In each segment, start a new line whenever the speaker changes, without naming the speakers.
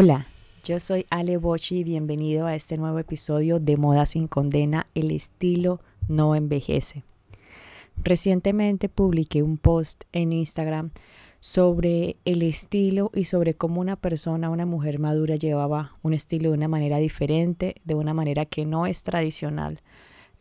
Hola, yo soy Ale Bochi y bienvenido a este nuevo episodio de Moda sin Condena, el estilo no envejece. Recientemente publiqué un post en Instagram sobre el estilo y sobre cómo una persona, una mujer madura llevaba un estilo de una manera diferente, de una manera que no es tradicional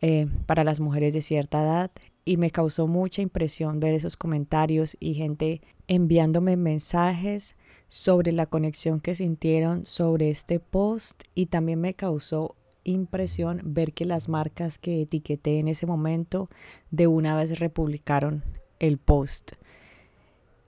eh, para las mujeres de cierta edad. Y me causó mucha impresión ver esos comentarios y gente enviándome mensajes sobre la conexión que sintieron sobre este post y también me causó impresión ver que las marcas que etiqueté en ese momento de una vez republicaron el post.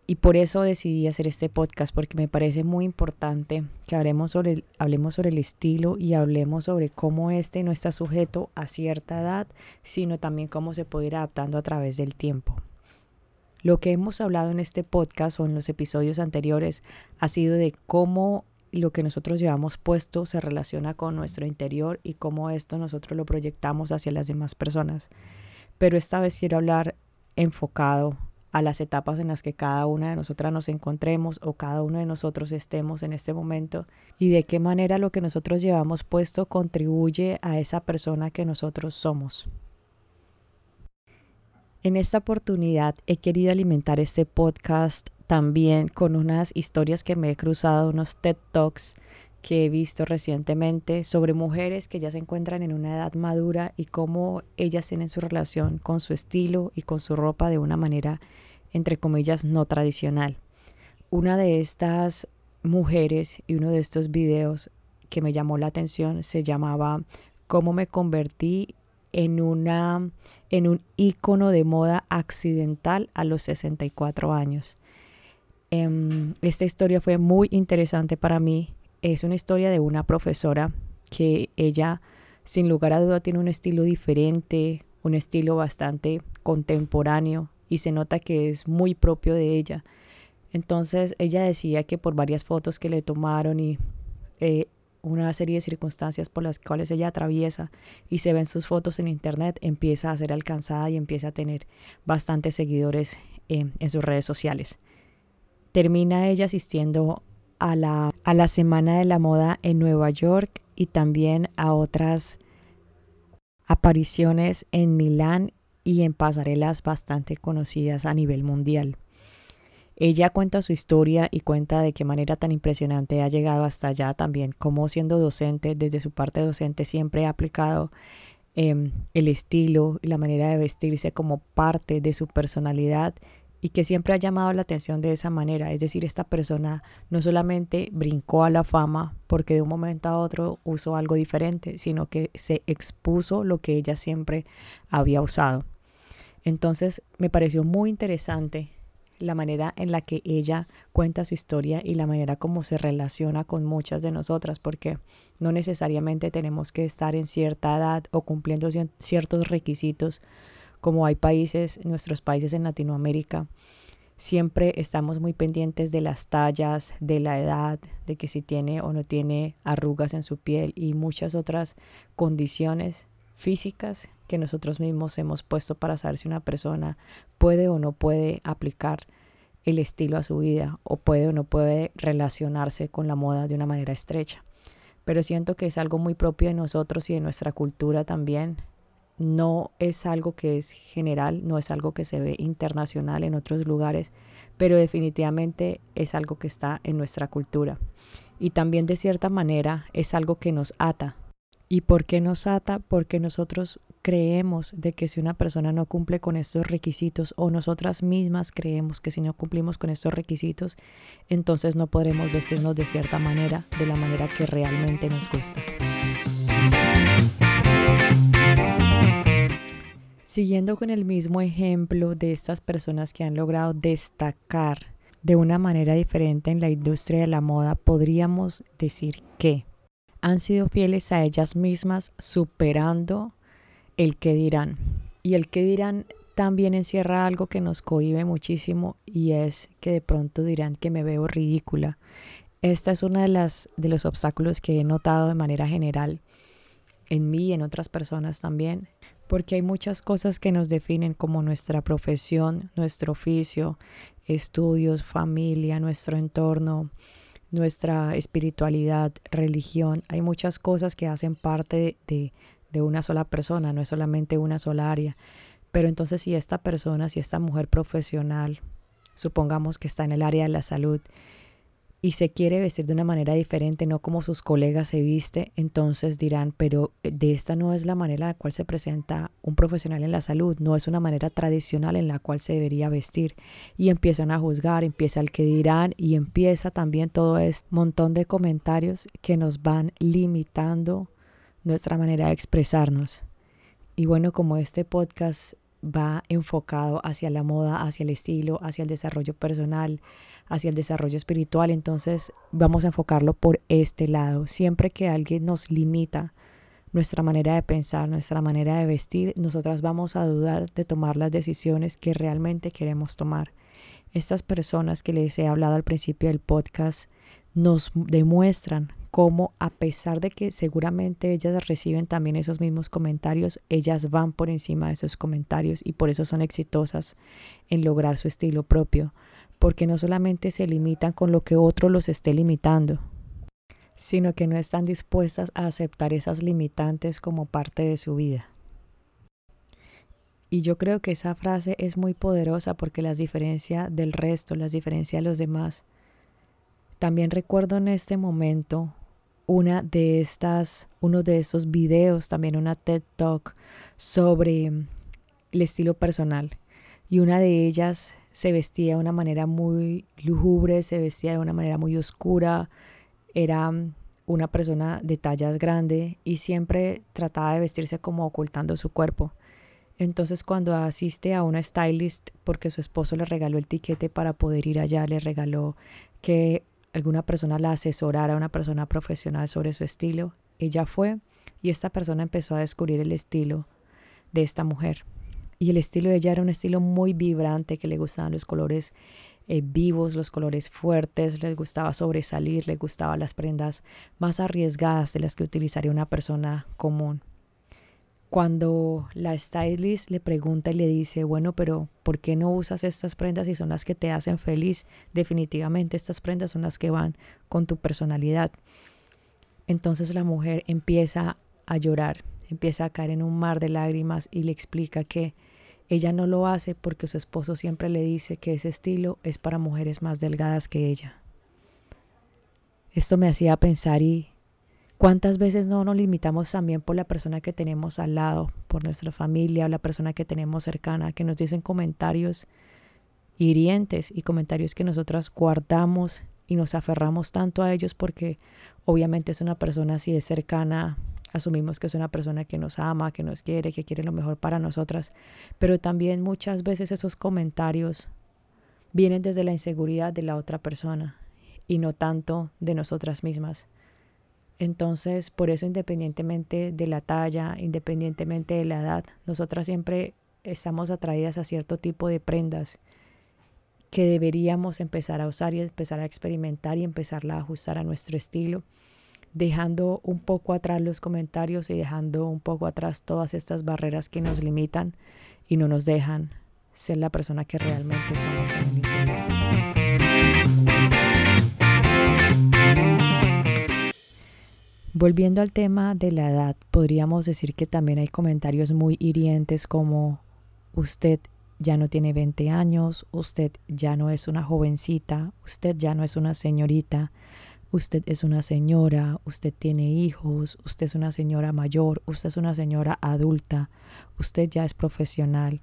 Y por eso decidí hacer este podcast, porque me parece muy importante que hablemos sobre, el, hablemos sobre el estilo y hablemos sobre cómo este no está sujeto a cierta edad, sino también cómo se puede ir adaptando a través del tiempo. Lo que hemos hablado en este podcast o en los episodios anteriores ha sido de cómo lo que nosotros llevamos puesto se relaciona con nuestro interior y cómo esto nosotros lo proyectamos hacia las demás personas. Pero esta vez quiero hablar enfocado a las etapas en las que cada una de nosotras nos encontremos o cada uno de nosotros estemos en este momento y de qué manera lo que nosotros llevamos puesto contribuye a esa persona que nosotros somos. En esta oportunidad he querido alimentar este podcast también con unas historias que me he cruzado, unos TED Talks que he visto recientemente sobre mujeres que ya se encuentran en una edad madura y cómo ellas tienen su relación con su estilo y con su ropa de una manera, entre comillas, no tradicional. Una de estas mujeres y uno de estos videos que me llamó la atención se llamaba Cómo me convertí en, una, en un ícono de moda accidental a los 64 años. Em, esta historia fue muy interesante para mí. Es una historia de una profesora que ella, sin lugar a duda, tiene un estilo diferente, un estilo bastante contemporáneo y se nota que es muy propio de ella. Entonces ella decía que por varias fotos que le tomaron y eh, una serie de circunstancias por las cuales ella atraviesa y se ven sus fotos en internet, empieza a ser alcanzada y empieza a tener bastantes seguidores en, sus redes sociales. Termina ella asistiendo a la, a la Semana de la Moda en Nueva York y también a otras apariciones en Milán y en pasarelas bastante conocidas a nivel mundial. Ella cuenta su historia y cuenta de qué manera tan impresionante ha llegado hasta allá también, como siendo docente, desde su parte docente siempre ha aplicado em, el estilo y la manera de vestirse como parte de su personalidad y que siempre ha llamado la atención de esa manera. Es decir, esta persona no solamente brincó a la fama porque de un momento a otro usó algo diferente, sino que se expuso lo que ella siempre había usado. Entonces me pareció muy interesante la manera en la que ella cuenta su historia y la manera como se relaciona con muchas de nosotras, porque no necesariamente tenemos que estar en cierta edad o cumpliendo ciertos requisitos, como hay países, nuestros países en Latinoamérica. Siempre estamos muy pendientes de las tallas, de la edad, de que si tiene o no tiene arrugas en su piel y muchas otras condiciones físicas que nosotros mismos hemos puesto para saber si una persona puede o no puede aplicar el estilo a su vida o puede o no puede relacionarse con la moda de una manera estrecha. Pero siento que es algo muy propio de nosotros y de nuestra cultura también. No es algo que es general, no es algo que se ve internacional en otros lugares, pero definitivamente es algo que está en nuestra cultura. Y también de cierta manera es algo que nos ata ¿Y por qué nos ata? Porque nosotros creemos de que si una persona no cumple con estos requisitos o nosotras mismas creemos que si no cumplimos con estos requisitos, entonces no podremos vestirnos de cierta manera, de la manera que realmente nos gusta. Siguiendo con el mismo ejemplo de estas personas que han logrado destacar de una manera diferente en la industria de la moda, podríamos decir que han sido fieles a ellas mismas superando el que dirán. Y el que dirán también encierra algo que nos cohibe muchísimo y es que de pronto dirán que me veo ridícula. Esta es una de las de los obstáculos que he notado de manera general en mí y en otras personas también, porque hay muchas cosas que nos definen como nuestra profesión, nuestro oficio, estudios, familia, nuestro entorno, nuestra espiritualidad, religión, hay muchas cosas que hacen parte de, de una sola persona, no es solamente una sola área. Pero entonces si esta persona, si esta mujer profesional, supongamos que está en el área de la salud y se quiere vestir de una manera diferente, no como sus colegas se viste, entonces dirán, pero eh, de esta no es la manera en la cual se presenta un profesional en la salud, no es una manera tradicional en la cual se debería vestir. Y empiezan a juzgar, empieza el que dirán y empieza también todo este montón de comentarios que nos van limitando nuestra manera de expresarnos. Y bueno, como este podcast va enfocado hacia la moda, hacia el estilo, hacia el desarrollo personal, hacia el desarrollo espiritual, entonces vamos a enfocarlo por este lado. Siempre que alguien nos limita nuestra manera de pensar, nuestra manera de vestir, nosotras vamos a dudar de tomar las decisiones que realmente queremos tomar. Estas personas que les he hablado al principio del podcast nos demuestran cómo a pesar de que seguramente ellas reciben también esos mismos comentarios, ellas van por encima de esos comentarios y por eso son exitosas en lograr su estilo propio, porque no solamente se limitan con lo que otro los esté limitando, sino que no están dispuestas a aceptar esas limitantes como parte de su vida. Y yo creo que esa frase es muy poderosa porque las diferencia del resto, las diferencia de los demás. También recuerdo en este momento una de estas, uno de estos videos, también una TED Talk sobre el estilo personal. Y una de ellas se vestía de una manera muy lúgubre, se vestía de una manera muy oscura, era una persona de tallas grande y siempre trataba de vestirse como ocultando su cuerpo. Entonces cuando asiste a una stylist, porque su esposo le regaló el tiquete para poder ir allá, le regaló que alguna persona la asesorara, una persona profesional sobre su estilo. Ella fue y esta persona empezó a descubrir el estilo de esta mujer. Y el estilo de ella era un estilo muy vibrante, que le gustaban los colores eh, vivos, los colores fuertes, le gustaba sobresalir, le gustaban las prendas más arriesgadas de las que utilizaría una persona común cuando la stylist le pregunta y le dice, bueno, pero ¿por qué no usas estas prendas si son las que te hacen feliz? Definitivamente estas prendas son las que van con tu personalidad. Entonces la mujer empieza a llorar, empieza a caer en un mar de lágrimas y le explica que ella no lo hace porque su esposo siempre le dice que ese estilo es para mujeres más delgadas que ella. Esto me hacía pensar y ¿Cuántas veces no nos limitamos también por la persona que tenemos al lado, por nuestra familia o la persona que tenemos cercana, que nos dicen comentarios hirientes y comentarios que nosotras guardamos y nos aferramos tanto a ellos porque obviamente es una persona así de cercana, asumimos que es una persona que nos ama, que nos quiere, que quiere lo mejor para nosotras, pero también muchas veces esos comentarios vienen desde la inseguridad de la otra persona y no tanto de nosotras mismas. Entonces, por eso independientemente de la talla, independientemente de la edad, nosotras siempre estamos atraídas a cierto tipo de prendas que deberíamos empezar a usar y empezar a experimentar y empezarla a ajustar a nuestro estilo, dejando un poco atrás los comentarios y dejando un poco atrás todas estas barreras que nos limitan y no nos dejan ser la persona que realmente somos. Volviendo al tema de la edad, podríamos decir que también hay comentarios muy hirientes como usted ya no tiene 20 años, usted ya no es una jovencita, usted ya no es una señorita, usted es una señora, usted tiene hijos, usted es una señora mayor, usted es una señora adulta, usted ya es profesional.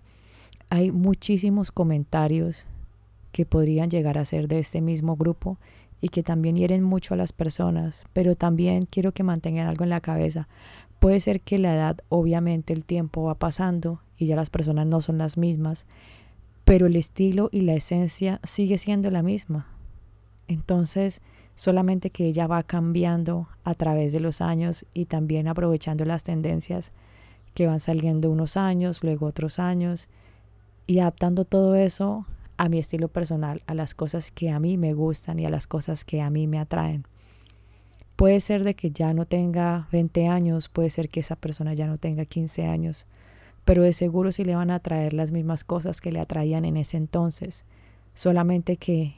Hay muchísimos comentarios que podrían llegar a ser de este mismo grupo y que también hieren mucho a las personas, pero también quiero que mantengan algo en la cabeza. Puede ser que la edad, obviamente el tiempo va pasando y ya las personas no son las mismas, pero el estilo y la esencia sigue siendo la misma. Entonces, solamente que ella va cambiando a través de los años y también aprovechando las tendencias que van saliendo unos años, luego otros años, y adaptando todo eso a mi estilo personal, a las cosas que a mí me gustan y a las cosas que a mí me atraen. Puede ser de que ya no tenga 20 años, puede ser que esa persona ya no tenga 15 años, pero de seguro sí le van a atraer las mismas cosas que le atraían en ese entonces, solamente que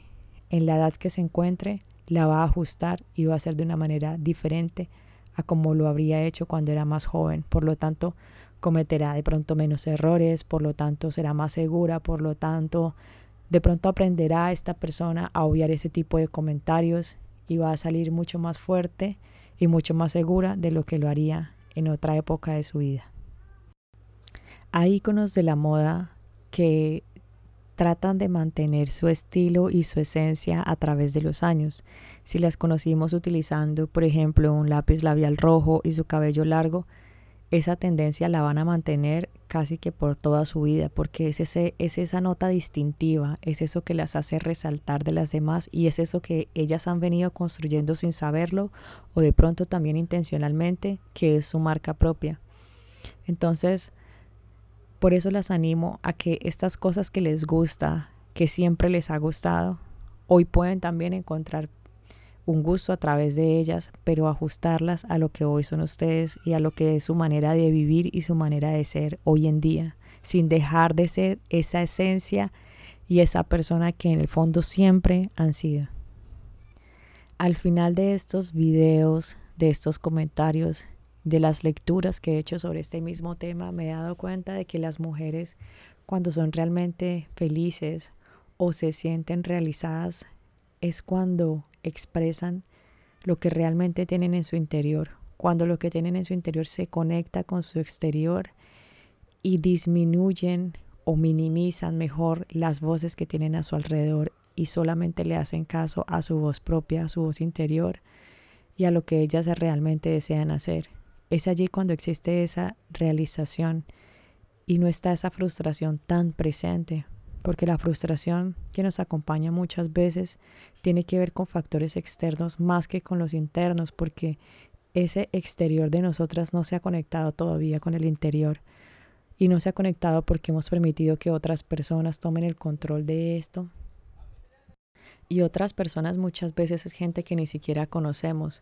en la edad que se encuentre la va a ajustar y va a hacer de una manera diferente a como lo habría hecho cuando era más joven. Por lo tanto, cometerá de pronto menos errores, por lo tanto será más segura, por lo tanto de pronto aprenderá esta persona a obviar ese tipo de comentarios y va a salir mucho más fuerte y mucho más segura de lo que lo haría en otra época de su vida. Hay iconos de la moda que tratan de mantener su estilo y su esencia a través de los años. Si las conocimos utilizando, por ejemplo, un lápiz labial rojo y su cabello largo, esa tendencia la van a mantener casi que por toda su vida, porque es, ese, es esa nota distintiva, es eso que las hace resaltar de las demás y es eso que ellas han venido construyendo sin saberlo o de pronto también intencionalmente, que es su marca propia. Entonces, por eso las animo a que estas cosas que les gusta, que siempre les ha gustado, hoy pueden también encontrar un gusto a través de ellas, pero ajustarlas a lo que hoy son ustedes y a lo que es su manera de vivir y su manera de ser hoy en día, sin dejar de ser esa esencia y esa persona que en el fondo siempre han sido. Al final de estos videos, de estos comentarios, de las lecturas que he hecho sobre este mismo tema, me he dado cuenta de que las mujeres cuando son realmente felices o se sienten realizadas es cuando expresan lo que realmente tienen en su interior, cuando lo que tienen en su interior se conecta con su exterior y disminuyen o minimizan mejor las voces que tienen a su alrededor y solamente le hacen caso a su voz propia, a su voz interior y a lo que ellas realmente desean hacer. Es allí cuando existe esa realización y no está esa frustración tan presente, porque la frustración que nos acompaña muchas veces tiene que ver con factores externos más que con los internos, porque ese exterior de nosotras no se ha conectado todavía con el interior y no se ha conectado porque hemos permitido que otras personas tomen el control de esto. Y otras personas muchas veces es gente que ni siquiera conocemos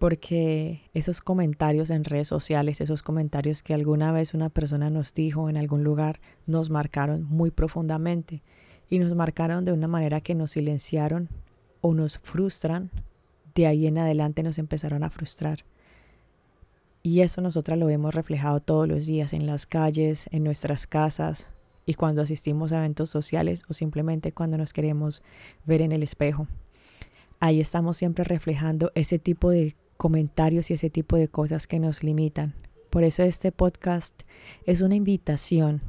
porque esos comentarios en redes sociales, esos comentarios que alguna vez una persona nos dijo en algún lugar, nos marcaron muy profundamente y nos marcaron de una manera que nos silenciaron o nos frustran, de ahí en adelante nos empezaron a frustrar. Y eso nosotras lo hemos reflejado todos los días en las calles, en nuestras casas y cuando asistimos a eventos sociales o simplemente cuando nos queremos ver en el espejo. Ahí estamos siempre reflejando ese tipo de comentarios y ese tipo de cosas que nos limitan. Por eso este podcast es una invitación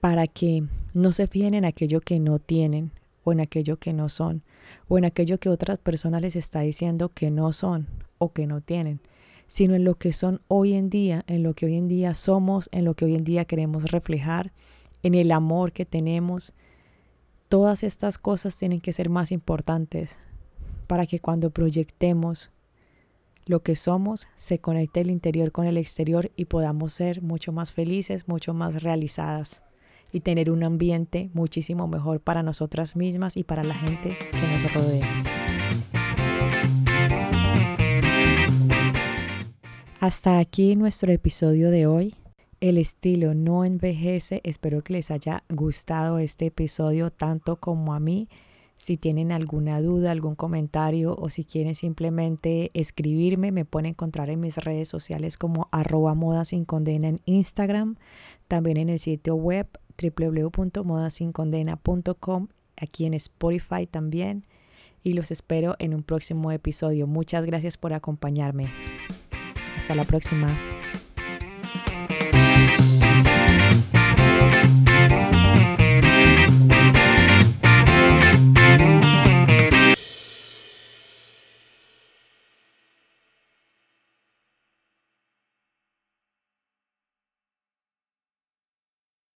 para que no se fijen en aquello que no tienen o en aquello que no son o en aquello que otras personas les está diciendo que no son o que no tienen, sino en lo que son hoy en día, en lo que hoy en día somos, en lo que hoy en día queremos reflejar, en el amor que tenemos. Todas estas cosas tienen que ser más importantes para que cuando proyectemos lo que somos se conecte el interior con el exterior y podamos ser mucho más felices, mucho más realizadas y tener un ambiente muchísimo mejor para nosotras mismas y para la gente que nos rodea. Hasta aquí nuestro episodio de hoy. El estilo no envejece. Espero que les haya gustado este episodio tanto como a mí. Si tienen alguna duda, algún comentario o si quieren simplemente escribirme, me pueden encontrar en mis redes sociales como arroba moda sin condena en Instagram, también en el sitio web www.modasincondena.com, aquí en Spotify también. Y los espero en un próximo episodio. Muchas gracias por acompañarme. Hasta la próxima.